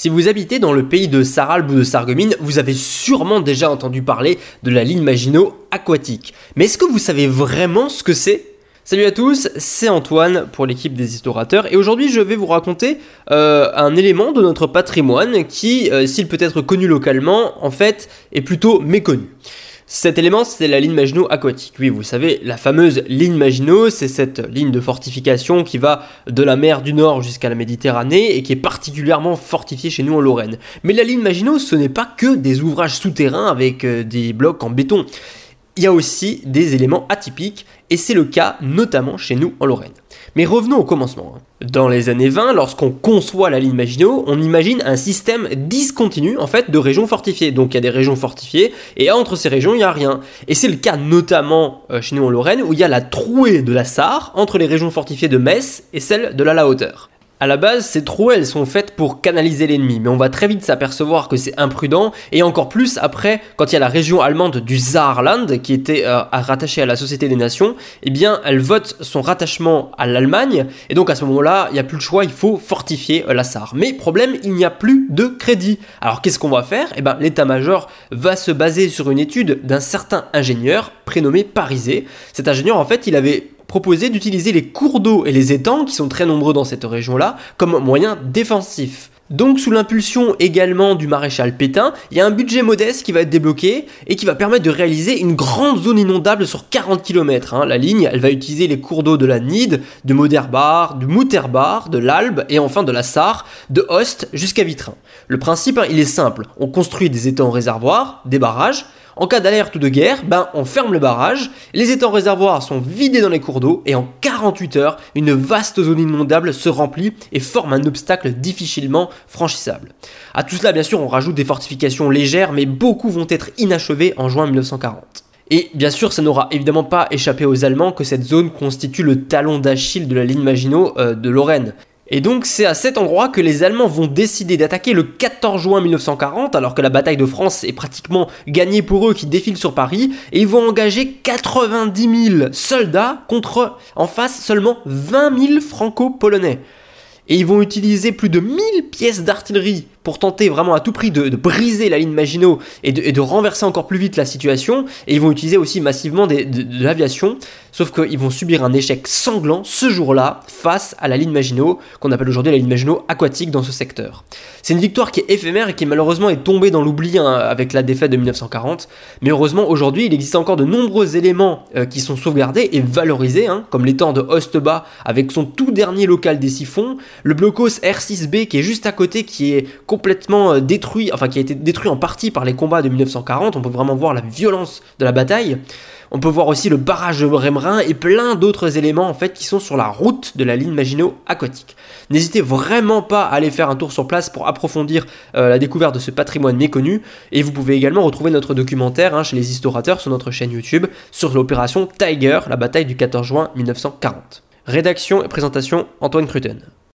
Si vous habitez dans le pays de Saralbe ou de Sarreguemines, vous avez sûrement déjà entendu parler de la ligne Maginot aquatique. Mais est-ce que vous savez vraiment ce que c'est? Salut à tous, c'est Antoine pour l'équipe des Historateurs et aujourd'hui je vais vous raconter euh, un élément de notre patrimoine qui, euh, s'il peut être connu localement, en fait est plutôt méconnu. Cet élément, c'est la ligne Maginot aquatique. Oui, vous savez, la fameuse ligne Maginot, c'est cette ligne de fortification qui va de la mer du Nord jusqu'à la Méditerranée et qui est particulièrement fortifiée chez nous en Lorraine. Mais la ligne Maginot, ce n'est pas que des ouvrages souterrains avec euh, des blocs en béton. Il y a aussi des éléments atypiques et c'est le cas notamment chez nous en Lorraine. Mais revenons au commencement. Hein. Dans les années 20, lorsqu'on conçoit la ligne Maginot, on imagine un système discontinu en fait de régions fortifiées. Donc il y a des régions fortifiées et entre ces régions il n'y a rien. Et c'est le cas notamment euh, chez nous en Lorraine où il y a la trouée de la Sarre entre les régions fortifiées de Metz et celles de la La Hauteur. À la base, ces trous, elles sont faites pour canaliser l'ennemi, mais on va très vite s'apercevoir que c'est imprudent, et encore plus après, quand il y a la région allemande du Saarland, qui était euh, rattachée à la Société des Nations, eh bien, elle vote son rattachement à l'Allemagne, et donc à ce moment-là, il n'y a plus le choix, il faut fortifier euh, la Sarre. Mais problème, il n'y a plus de crédit. Alors qu'est-ce qu'on va faire? Eh bien, l'état-major va se baser sur une étude d'un certain ingénieur prénommé Parisé. Cet ingénieur, en fait, il avait proposé d'utiliser les cours d'eau et les étangs, qui sont très nombreux dans cette région-là, comme moyen défensif. Donc sous l'impulsion également du maréchal Pétain, il y a un budget modeste qui va être débloqué et qui va permettre de réaliser une grande zone inondable sur 40 km. Hein. La ligne, elle va utiliser les cours d'eau de la Nid, de Moderbar, de Mutterbar, de l'Albe et enfin de la Sarre, de Host jusqu'à Vitrin. Le principe, hein, il est simple. On construit des étangs réservoirs, des barrages, en cas d'alerte ou de guerre, ben on ferme le barrage, les étangs réservoirs sont vidés dans les cours d'eau et en 48 heures, une vaste zone inondable se remplit et forme un obstacle difficilement franchissable. À tout cela, bien sûr, on rajoute des fortifications légères, mais beaucoup vont être inachevées en juin 1940. Et bien sûr, ça n'aura évidemment pas échappé aux Allemands que cette zone constitue le talon d'Achille de la ligne Maginot euh, de Lorraine. Et donc c'est à cet endroit que les Allemands vont décider d'attaquer le 14 juin 1940, alors que la bataille de France est pratiquement gagnée pour eux qui défilent sur Paris, et ils vont engager 90 000 soldats contre en face seulement 20 000 franco-polonais. Et ils vont utiliser plus de 1000 pièces d'artillerie pour tenter vraiment à tout prix de, briser la ligne Maginot et de, renverser encore plus vite la situation. Et ils vont utiliser aussi massivement de, l'aviation, sauf qu'ils vont subir un échec sanglant ce jour-là face à la ligne Maginot, qu'on appelle aujourd'hui la ligne Maginot aquatique dans ce secteur. C'est une victoire qui est éphémère et qui malheureusement est tombée dans l'oubli hein, avec la défaite de 1940, mais heureusement aujourd'hui il existe encore de nombreux éléments euh, qui sont sauvegardés et valorisés, hein, comme l'étang de Osteba avec son tout dernier local des siphons, le blocos R6B qui est juste à côté qui est euh, détruit, enfin qui a été détruit en partie par les combats de 1940. On peut vraiment voir la violence de la bataille. On peut voir aussi le barrage de Bremerin et plein d'autres éléments en fait qui sont sur la route de la ligne Maginot aquatique. N'hésitez vraiment pas à aller faire un tour sur place pour approfondir euh, la découverte de ce patrimoine méconnu. Et vous pouvez également retrouver notre documentaire hein, chez les historateurs sur notre chaîne YouTube sur l'opération Tiger, la bataille du 14 juin 1940. Rédaction et présentation Antoine Cruten.